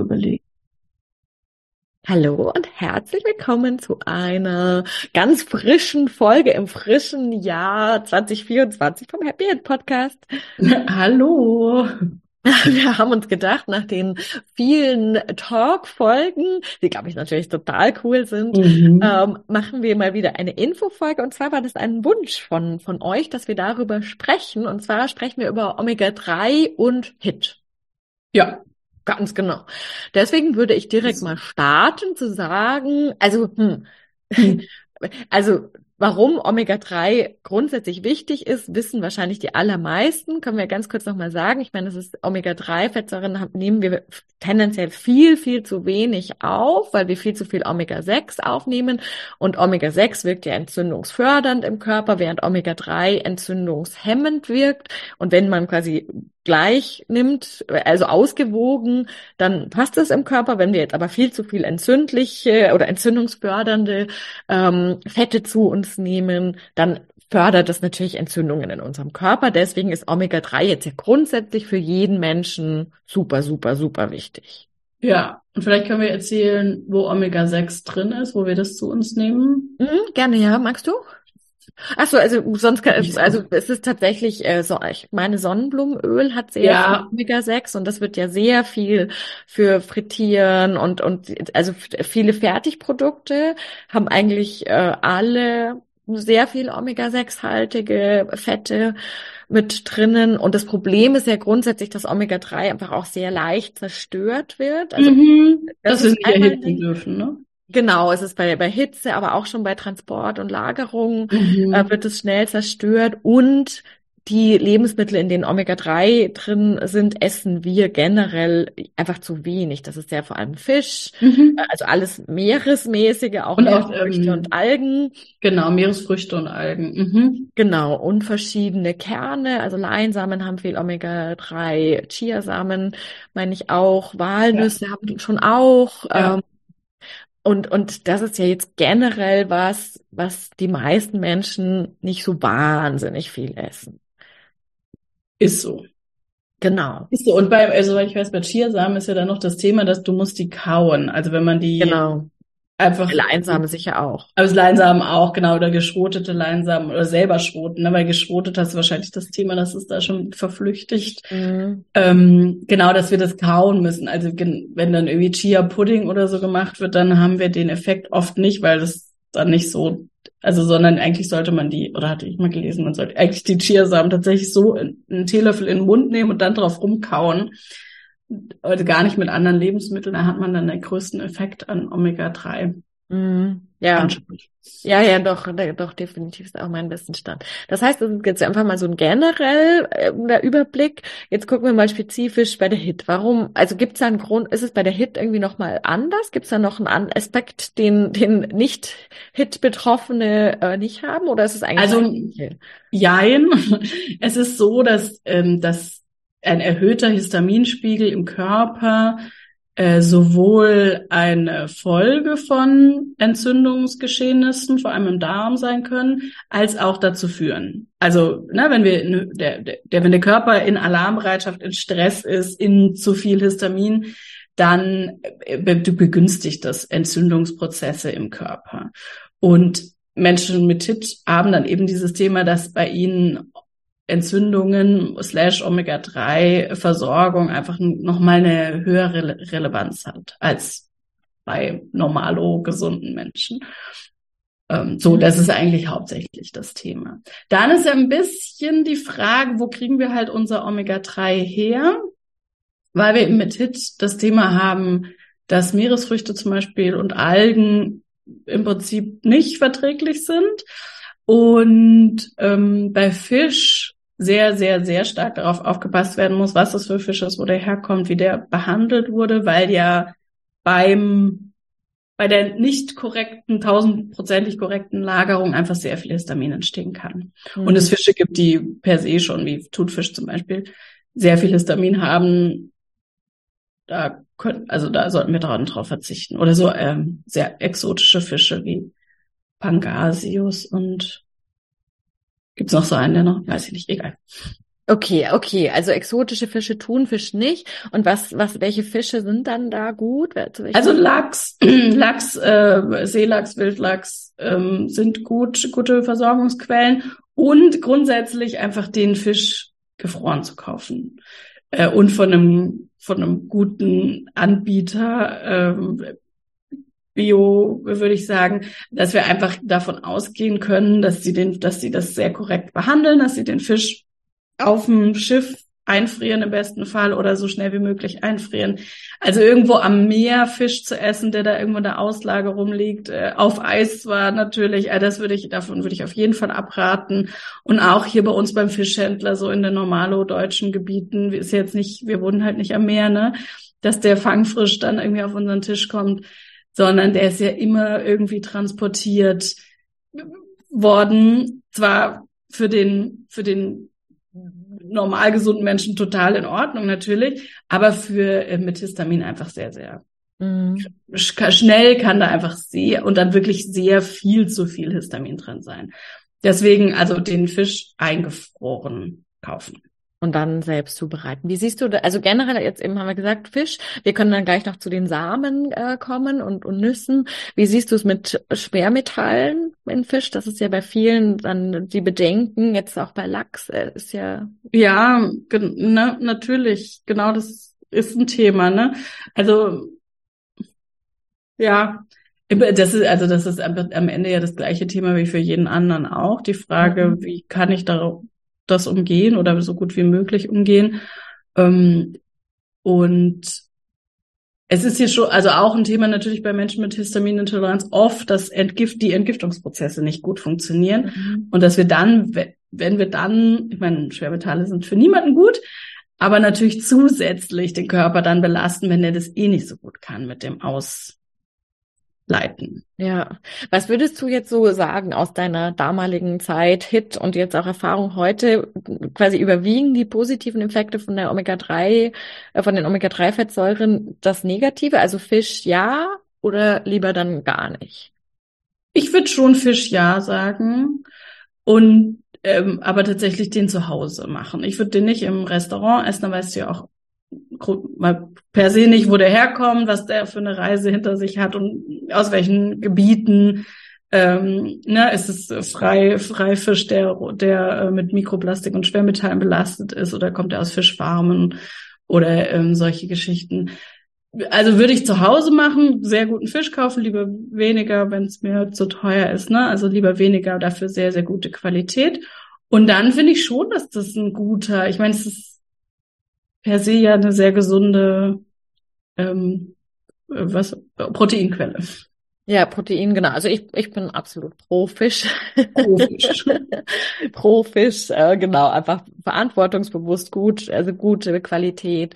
Überlegen. Hallo und herzlich willkommen zu einer ganz frischen Folge im frischen Jahr 2024 vom Happy End Podcast. Hallo. Wir haben uns gedacht, nach den vielen Talk-Folgen, die glaube ich natürlich total cool sind, mhm. ähm, machen wir mal wieder eine Infofolge. Und zwar war das ein Wunsch von, von euch, dass wir darüber sprechen. Und zwar sprechen wir über Omega-3 und HIT. Ja. Ganz genau. Deswegen würde ich direkt mal starten zu sagen, also, hm, hm. also Warum Omega-3 grundsätzlich wichtig ist, wissen wahrscheinlich die allermeisten. Können wir ganz kurz nochmal sagen. Ich meine, das ist Omega-3-Fettsäuren nehmen wir tendenziell viel, viel zu wenig auf, weil wir viel zu viel Omega-6 aufnehmen. Und Omega-6 wirkt ja entzündungsfördernd im Körper, während Omega-3 entzündungshemmend wirkt. Und wenn man quasi gleich nimmt, also ausgewogen, dann passt es im Körper. Wenn wir jetzt aber viel zu viel entzündliche oder entzündungsfördernde ähm, Fette zu uns nehmen, dann fördert das natürlich Entzündungen in unserem Körper. Deswegen ist Omega-3 jetzt ja grundsätzlich für jeden Menschen super, super, super wichtig. Ja, und vielleicht können wir erzählen, wo Omega-6 drin ist, wo wir das zu uns nehmen. Mhm, gerne, ja. Magst du? Ach so, also sonst kann, also es ist tatsächlich äh, so, ich meine Sonnenblumenöl hat sehr ja. viel Omega 6 und das wird ja sehr viel für Frittieren und und also viele Fertigprodukte haben eigentlich äh, alle sehr viel Omega 6 haltige Fette mit drinnen und das Problem ist ja grundsätzlich, dass Omega 3 einfach auch sehr leicht zerstört wird. Also mhm, das, das ist einmal dürfen, ne? Genau, es ist bei, bei Hitze, aber auch schon bei Transport und Lagerung mhm. äh, wird es schnell zerstört und die Lebensmittel, in denen Omega-3 drin sind, essen wir generell einfach zu wenig. Das ist ja vor allem Fisch, mhm. Äh, also alles Meeresmäßige, auch und Meeresfrüchte ähm, und Algen. Genau, Meeresfrüchte und Algen. Mhm. Genau, und verschiedene Kerne, also Leinsamen haben viel Omega-3, Chiasamen meine ich auch, Walnüsse ja. haben schon auch. Ja. Ähm, und, und das ist ja jetzt generell was, was die meisten Menschen nicht so wahnsinnig viel essen. Ist so. Genau. Ist so. Und bei, also ich weiß, bei Chiasamen ist ja dann noch das Thema, dass du musst die kauen. Also wenn man die genau. Einfach. Leinsamen sicher auch. Also Leinsamen auch, genau, oder geschrotete Leinsamen oder selber schroten, ne? weil geschrotet hast du wahrscheinlich das Thema, das ist da schon verflüchtigt. Mhm. Ähm, genau, dass wir das kauen müssen. Also wenn dann irgendwie Chia Pudding oder so gemacht wird, dann haben wir den Effekt oft nicht, weil das dann nicht so, also sondern eigentlich sollte man die, oder hatte ich mal gelesen, man sollte eigentlich die Chiasamen tatsächlich so einen Teelöffel in den Mund nehmen und dann drauf rumkauen also gar nicht mit anderen Lebensmitteln, da hat man dann den größten Effekt an Omega-3. Mhm. Ja. Ja, ja, doch, doch, definitiv ist auch mein Stand. Das heißt, das ist jetzt einfach mal so ein generell äh, Überblick. Jetzt gucken wir mal spezifisch bei der HIT. Warum, also gibt es da einen Grund, ist es bei der HIT irgendwie nochmal anders? Gibt es da noch einen Aspekt, den, den nicht HIT-Betroffene äh, nicht haben? Oder ist es eigentlich? Also, jein. Es ist so, dass, ähm, dass ein erhöhter Histaminspiegel im Körper äh, sowohl eine Folge von Entzündungsgeschehnissen, vor allem im Darm sein können, als auch dazu führen. Also, ne, wenn wir, der, der, wenn der Körper in Alarmbereitschaft, in Stress ist, in zu viel Histamin, dann äh, begünstigt das Entzündungsprozesse im Körper. Und Menschen mit HIT haben dann eben dieses Thema, dass bei ihnen Entzündungen slash Omega-3-Versorgung einfach nochmal eine höhere Relevanz hat als bei normalo gesunden Menschen. Ähm, so, das ist eigentlich hauptsächlich das Thema. Dann ist ja ein bisschen die Frage, wo kriegen wir halt unser Omega-3 her? Weil wir eben mit HIT das Thema haben, dass Meeresfrüchte zum Beispiel und Algen im Prinzip nicht verträglich sind. Und ähm, bei Fisch sehr, sehr, sehr stark darauf aufgepasst werden muss, was das für Fisch ist, wo der herkommt, wie der behandelt wurde, weil ja beim bei der nicht korrekten, tausendprozentig korrekten Lagerung einfach sehr viel Histamin entstehen kann. Mhm. Und es Fische gibt, die per se schon, wie Thunfisch zum Beispiel, sehr viel Histamin haben. Da können, also da sollten wir daran drauf verzichten. Oder so ähm, sehr exotische Fische wie Pangasius und gibt's noch so einen, der noch, weiß ich nicht, egal. Okay, okay, also exotische Fische, Thunfisch nicht. Und was, was, welche Fische sind dann da gut? Also Lachs, Lachs, äh, Seelachs, Wildlachs ähm, sind gut, gute Versorgungsquellen und grundsätzlich einfach den Fisch gefroren zu kaufen äh, und von einem von einem guten Anbieter. Äh, Bio, würde ich sagen, dass wir einfach davon ausgehen können, dass sie den, dass sie das sehr korrekt behandeln, dass sie den Fisch auf dem Schiff einfrieren im besten Fall oder so schnell wie möglich einfrieren. Also irgendwo am Meer Fisch zu essen, der da irgendwo in der Auslage rumliegt, äh, auf Eis war natürlich, äh, das würde ich, davon würde ich auf jeden Fall abraten. Und auch hier bei uns beim Fischhändler, so in den normalo-deutschen Gebieten, ist jetzt nicht, wir wohnen halt nicht am Meer, ne, dass der Fangfrisch dann irgendwie auf unseren Tisch kommt sondern der ist ja immer irgendwie transportiert worden. Zwar für den, für den normal gesunden Menschen total in Ordnung natürlich, aber für äh, mit Histamin einfach sehr, sehr mhm. schnell kann da einfach sehr und dann wirklich sehr viel zu viel Histamin drin sein. Deswegen also den Fisch eingefroren kaufen und dann selbst zubereiten. Wie siehst du, also generell jetzt eben haben wir gesagt Fisch. Wir können dann gleich noch zu den Samen äh, kommen und, und Nüssen. Wie siehst du es mit Schwermetallen in Fisch? Das ist ja bei vielen dann die Bedenken. Jetzt auch bei Lachs äh, ist ja. Ja, ne, natürlich. Genau, das ist ein Thema. Ne, also ja. Das ist, also das ist am Ende ja das gleiche Thema wie für jeden anderen auch. Die Frage, mhm. wie kann ich darauf das umgehen oder so gut wie möglich umgehen. Ähm, und es ist hier schon, also auch ein Thema natürlich bei Menschen mit Histaminintoleranz oft, dass Entgift, die Entgiftungsprozesse nicht gut funktionieren mhm. und dass wir dann, wenn wir dann, ich meine, Schwermetalle sind für niemanden gut, aber natürlich zusätzlich den Körper dann belasten, wenn er das eh nicht so gut kann mit dem Aus, leiten. Ja. Was würdest du jetzt so sagen aus deiner damaligen Zeit, Hit und jetzt auch Erfahrung heute, quasi überwiegen die positiven Effekte von der Omega-3, äh, von den Omega-3-Fettsäuren das Negative? Also Fisch ja oder lieber dann gar nicht? Ich würde schon Fisch ja sagen und ähm, aber tatsächlich den zu Hause machen. Ich würde den nicht im Restaurant essen, da weißt du ja auch mal per se nicht, wo der herkommt, was der für eine Reise hinter sich hat und aus welchen Gebieten. Ähm, ne, ist es frei, Freifisch, der, der äh, mit Mikroplastik und Schwermetallen belastet ist, oder kommt er aus Fischfarmen oder ähm, solche Geschichten. Also würde ich zu Hause machen, sehr guten Fisch kaufen, lieber weniger, wenn es mir zu teuer ist, ne? Also lieber weniger, dafür sehr, sehr gute Qualität. Und dann finde ich schon, dass das ein guter, ich meine, es ist per se ja eine sehr gesunde ähm, was Proteinquelle. Ja, Protein, genau. Also ich, ich bin absolut pro Fisch. Pro Fisch. pro Fisch, äh, genau. Einfach verantwortungsbewusst gut, also gute Qualität.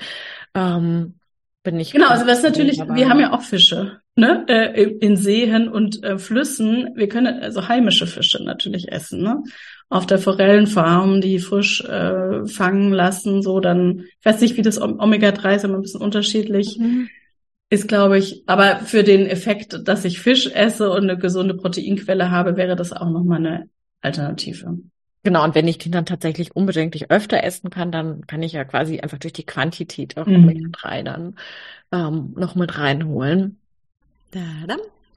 Ähm, bin ich. Genau, also was natürlich, wir haben ja auch Fische, ne, äh, in Seen und äh, Flüssen. Wir können also heimische Fische natürlich essen, ne auf der Forellenfarm, die frisch äh, fangen lassen, so dann, ich weiß nicht, wie das Omega-3 ist immer ein bisschen unterschiedlich. Mhm. Ist, glaube ich, aber für den Effekt, dass ich Fisch esse und eine gesunde Proteinquelle habe, wäre das auch nochmal eine Alternative. Genau, und wenn ich den dann tatsächlich unbedingt öfter essen kann, dann kann ich ja quasi einfach durch die Quantität auch mhm. Omega-3 dann ähm, noch mit reinholen. Da, da.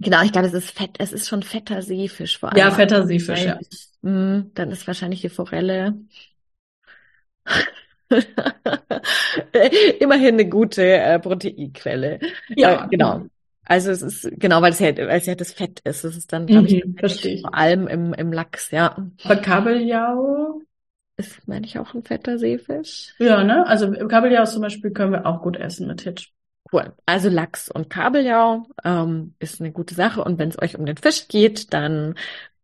Genau, ich glaube, es ist fett, es ist schon fetter Seefisch vor allem. Ja, fetter Seefisch, ja. Hm, dann ist wahrscheinlich die Forelle. Immerhin eine gute äh, Proteinquelle. Ja, äh, genau. Also es ist genau, weil es ja, weil es ja das Fett ist. Es ist dann, glaube mhm, ich, vor allem im, im Lachs, ja. Aber Kabeljau ist, meine ich, auch ein fetter Seefisch. Ja, ne? Also Kabeljau zum Beispiel können wir auch gut essen mit Hitch. Cool. Also Lachs und Kabeljau ähm, ist eine gute Sache. Und wenn es euch um den Fisch geht, dann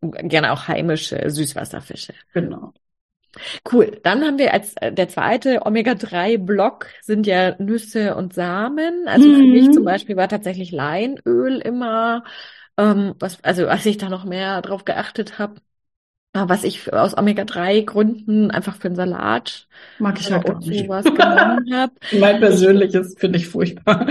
gerne auch heimische Süßwasserfische. Genau. Cool. Dann haben wir als äh, der zweite Omega-3-Block sind ja Nüsse und Samen. Also mhm. für mich zum Beispiel war tatsächlich Leinöl immer, ähm, was, also als ich da noch mehr drauf geachtet habe, was ich aus Omega-3-Gründen einfach für einen Salat mag ich halt gar nicht. sowas genommen habe. mein persönliches finde ich furchtbar.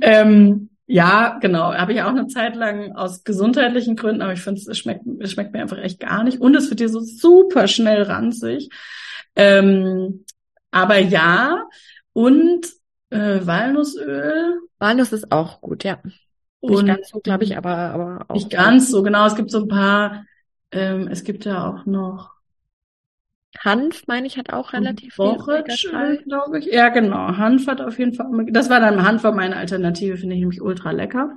ähm, ja, genau. Habe ich auch eine Zeit lang aus gesundheitlichen Gründen, aber ich finde es schmeckt, es schmeckt mir einfach echt gar nicht. Und es wird dir so super schnell ranzig. Ähm, aber ja, und äh, Walnussöl. Walnuss ist auch gut, ja. Nicht und, ganz so, glaube ich, aber, aber auch. Nicht ganz so, genau. Es gibt so ein paar ähm, es gibt ja auch noch Hanf, meine ich, hat auch relativ viel glaube ich. Ja, genau. Hanf hat auf jeden Fall. Das war dann Hanf war meine Alternative, finde ich nämlich ultra lecker.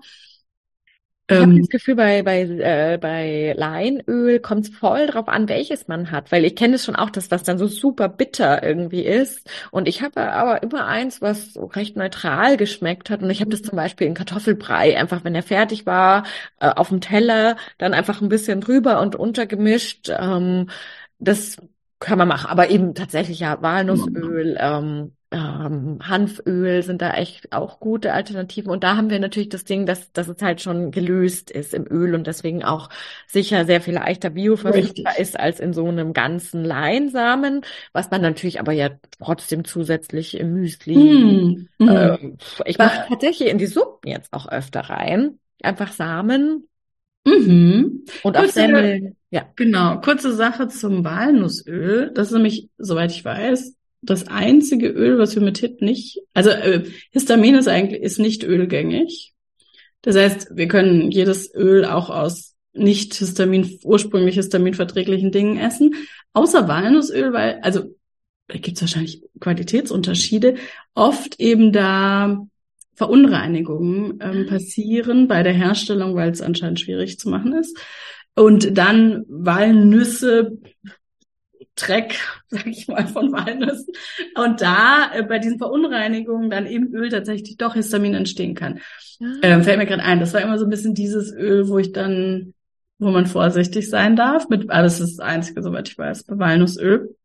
Ich ähm, habe das Gefühl, bei, bei, äh, bei Leinöl kommt es voll drauf an, welches man hat, weil ich kenne es schon auch, dass das dann so super bitter irgendwie ist. Und ich habe aber immer eins, was so recht neutral geschmeckt hat. Und ich habe das zum Beispiel in Kartoffelbrei, einfach wenn er fertig war, äh, auf dem Teller, dann einfach ein bisschen drüber und untergemischt. Ähm, das kann man machen, aber eben tatsächlich ja Walnussöl, ähm, ähm, Hanföl sind da echt auch gute Alternativen. Und da haben wir natürlich das Ding, dass, dass es halt schon gelöst ist im Öl und deswegen auch sicher sehr viel leichter bioverfügbar ist als in so einem ganzen Leinsamen, was man natürlich aber ja trotzdem zusätzlich im Müsli. Mm, äh, ich mache tatsächlich in die Suppen jetzt auch öfter rein. Einfach Samen. Mhm. Und auch Semmeln. Ja. Genau. Kurze Sache zum Walnussöl. Das ist nämlich, soweit ich weiß, das einzige Öl, was wir mit HIT nicht, also äh, Histamin ist eigentlich ist nicht ölgängig. Das heißt, wir können jedes Öl auch aus nicht Histamin, ursprünglich histaminverträglichen Dingen essen, außer Walnussöl, weil, also da gibt es wahrscheinlich Qualitätsunterschiede, oft eben da Verunreinigungen ähm, passieren bei der Herstellung, weil es anscheinend schwierig zu machen ist. Und dann Walnüsse Dreck, sag ich mal, von Walnüssen. Und da äh, bei diesen Verunreinigungen dann im Öl tatsächlich doch Histamin entstehen kann. Ja. Ah. Ähm, fällt mir gerade ein. Das war immer so ein bisschen dieses Öl, wo ich dann, wo man vorsichtig sein darf. Mit, alles ah, ist das Einzige, soweit ich weiß, bei Walnussöl.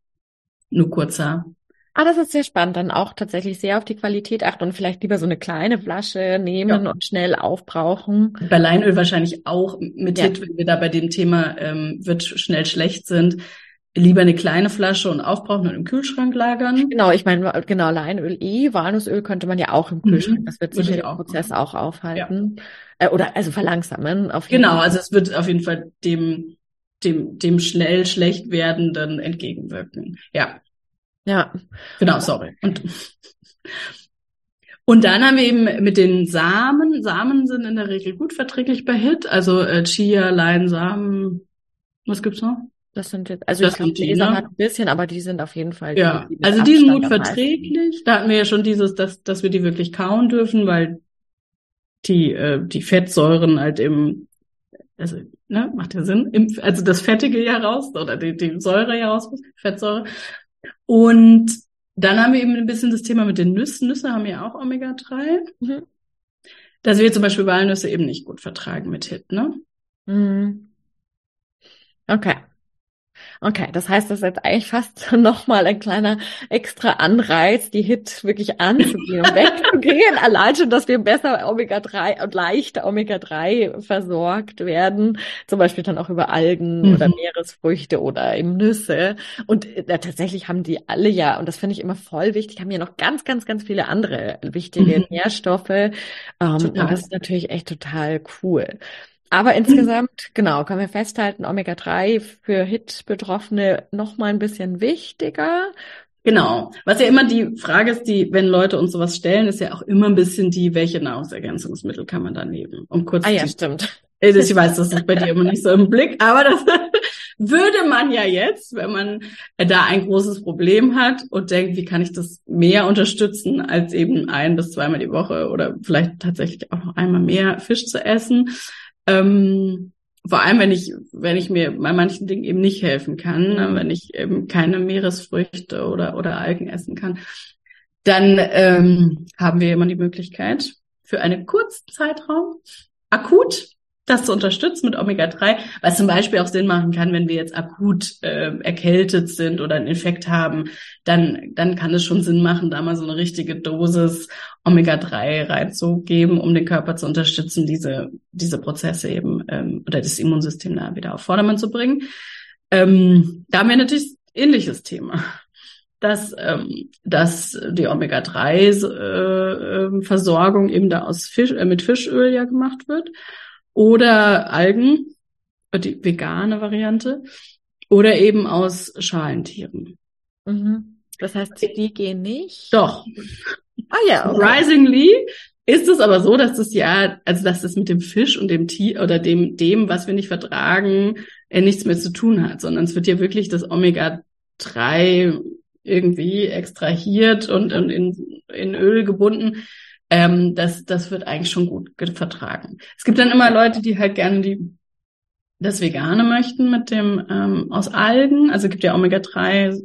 Nur kurzer. Ah, das ist sehr spannend. Dann auch tatsächlich sehr auf die Qualität achten und vielleicht lieber so eine kleine Flasche nehmen ja. und schnell aufbrauchen. Bei Leinöl wahrscheinlich auch mit ja. Hit, wenn wir da bei dem Thema ähm, wird schnell schlecht sind lieber eine kleine Flasche und aufbrauchen und im Kühlschrank lagern. Genau, ich meine, genau, Leinöl eh, Walnussöl könnte man ja auch im Kühlschrank. Mhm, das wird sicher den Prozess machen. auch aufhalten. Ja. Äh, oder also verlangsamen. Auf jeden genau, Fall. also es wird auf jeden Fall dem, dem, dem schnell schlecht werdenden entgegenwirken. Ja. Ja. Genau, sorry. Und, und dann haben wir eben mit den Samen. Samen sind in der Regel gut verträglich bei HIT. Also äh, Chia, Leinsamen. Was gibt's noch? Das sind jetzt, also das ich die ne? hat ein bisschen, aber die sind auf jeden Fall. Ja, die, die also die sind gut verträglich. Da hatten wir ja schon dieses, dass, dass wir die wirklich kauen dürfen, weil die, äh, die Fettsäuren halt im, also, ne, macht ja Sinn, im, also das Fettige ja raus, oder die, die Säure ja raus, Fettsäure. Und dann haben wir eben ein bisschen das Thema mit den Nüssen. Nüsse haben ja auch Omega-3. Mhm. Dass wir zum Beispiel Walnüsse eben nicht gut vertragen mit HIT, ne? Mhm. Okay. Okay, das heißt, das ist jetzt eigentlich fast nochmal ein kleiner extra Anreiz, die Hit wirklich anzugehen und wegzugehen. Allein schon, dass wir besser Omega-3 und leichter Omega-3 versorgt werden. Zum Beispiel dann auch über Algen mhm. oder Meeresfrüchte oder eben Nüsse. Und äh, tatsächlich haben die alle ja, und das finde ich immer voll wichtig, haben ja noch ganz, ganz, ganz viele andere wichtige mhm. Nährstoffe. Ähm, und das ist natürlich echt total cool. Aber insgesamt, genau, können wir festhalten, Omega-3 für HIT-Betroffene noch mal ein bisschen wichtiger. Genau. Was ja immer die Frage ist, die, wenn Leute uns sowas stellen, ist ja auch immer ein bisschen die, welche Nahrungsergänzungsmittel kann man da nehmen? Um kurz ah ja, stimmt. Ich weiß, das ist bei dir immer nicht so im Blick, aber das würde man ja jetzt, wenn man da ein großes Problem hat und denkt, wie kann ich das mehr unterstützen, als eben ein bis zweimal die Woche oder vielleicht tatsächlich auch noch einmal mehr Fisch zu essen, ähm, vor allem, wenn ich, wenn ich mir bei manchen Dingen eben nicht helfen kann, ne, wenn ich eben keine Meeresfrüchte oder, oder Algen essen kann, dann ähm, haben wir immer die Möglichkeit, für einen kurzen Zeitraum akut das zu unterstützen mit Omega-3, was zum Beispiel auch Sinn machen kann, wenn wir jetzt akut äh, erkältet sind oder einen Infekt haben, dann, dann kann es schon Sinn machen, da mal so eine richtige Dosis Omega-3 reinzugeben, um den Körper zu unterstützen, diese, diese Prozesse eben ähm, oder das Immunsystem da wieder auf Vordermann zu bringen. Ähm, da haben wir natürlich ähnliches Thema dass, ähm, dass die Omega-3-Versorgung äh, ähm, eben da aus Fisch, äh, mit Fischöl ja gemacht wird oder Algen, die vegane Variante, oder eben aus Schalentieren. Mhm. Das heißt, die gehen nicht? Doch. Ah ja. Okay. Surprisingly ist es aber so, dass das ja, also dass das mit dem Fisch und dem Tier oder dem, dem, was wir nicht vertragen, äh, nichts mehr zu tun hat, sondern es wird ja wirklich das Omega-3 irgendwie extrahiert und, und in, in Öl gebunden ähm, das, das wird eigentlich schon gut vertragen. Es gibt dann immer Leute, die halt gerne die das Vegane möchten mit dem ähm, aus Algen. Also gibt ja Omega-3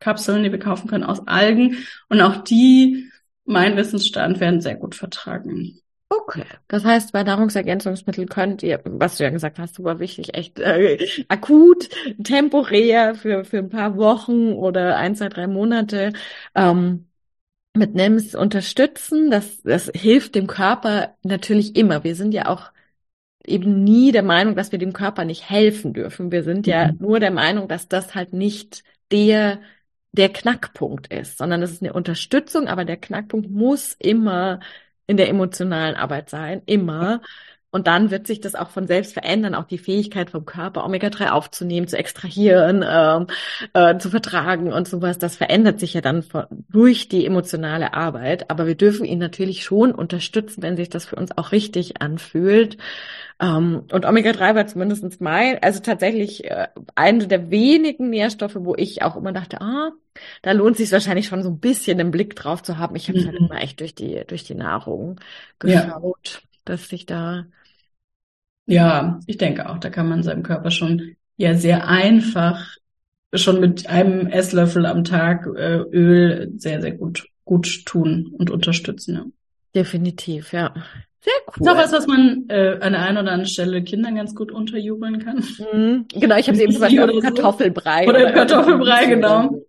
Kapseln, die wir kaufen können aus Algen. Und auch die, mein Wissensstand, werden sehr gut vertragen. Okay. Das heißt, bei Nahrungsergänzungsmitteln könnt ihr, was du ja gesagt hast, super wichtig, echt äh, akut, temporär für, für ein paar Wochen oder ein, zwei, drei Monate ähm, mit NEMS unterstützen. Das, das hilft dem Körper natürlich immer. Wir sind ja auch eben nie der Meinung, dass wir dem Körper nicht helfen dürfen. Wir sind ja mhm. nur der Meinung, dass das halt nicht der, der Knackpunkt ist, sondern es ist eine Unterstützung, aber der Knackpunkt muss immer in der emotionalen Arbeit sein, immer. Und dann wird sich das auch von selbst verändern, auch die Fähigkeit vom Körper, Omega-3 aufzunehmen, zu extrahieren, ähm, äh, zu vertragen und sowas. Das verändert sich ja dann von, durch die emotionale Arbeit. Aber wir dürfen ihn natürlich schon unterstützen, wenn sich das für uns auch richtig anfühlt. Ähm, und Omega-3 war zumindest mein, also tatsächlich äh, eine der wenigen Nährstoffe, wo ich auch immer dachte, ah, da lohnt sich wahrscheinlich schon so ein bisschen den Blick drauf zu haben. Ich habe es halt mhm. halt immer echt durch die, durch die Nahrung geschaut, ja. dass sich da ja, ich denke auch, da kann man seinem Körper schon ja sehr einfach schon mit einem Esslöffel am Tag äh, Öl sehr, sehr gut, gut tun und unterstützen. Ja. Definitiv, ja. Sehr cool. Ist auch was, was man äh, an der einen oder anderen Stelle Kindern ganz gut unterjubeln kann. Mhm. Genau, ich habe eben gesagt, oder Kartoffelbrei. Oder, oder Kartoffelbrei, genau.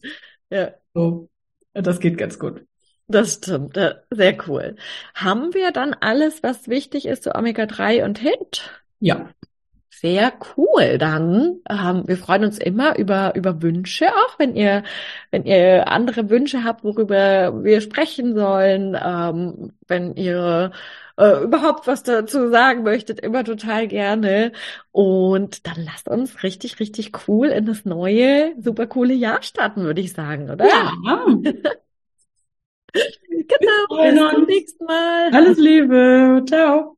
Ja. So. Das geht ganz gut. Das stimmt, sehr cool. Haben wir dann alles, was wichtig ist zu Omega-3 und HIT? Ja. Sehr cool. Dann, ähm, wir freuen uns immer über, über Wünsche auch, wenn ihr, wenn ihr andere Wünsche habt, worüber wir sprechen sollen, ähm, wenn ihr äh, überhaupt was dazu sagen möchtet, immer total gerne. Und dann lasst uns richtig, richtig cool in das neue, super coole Jahr starten, würde ich sagen, oder? Ja. genau. Bis zum nächsten Mal. Alles Liebe. Ciao.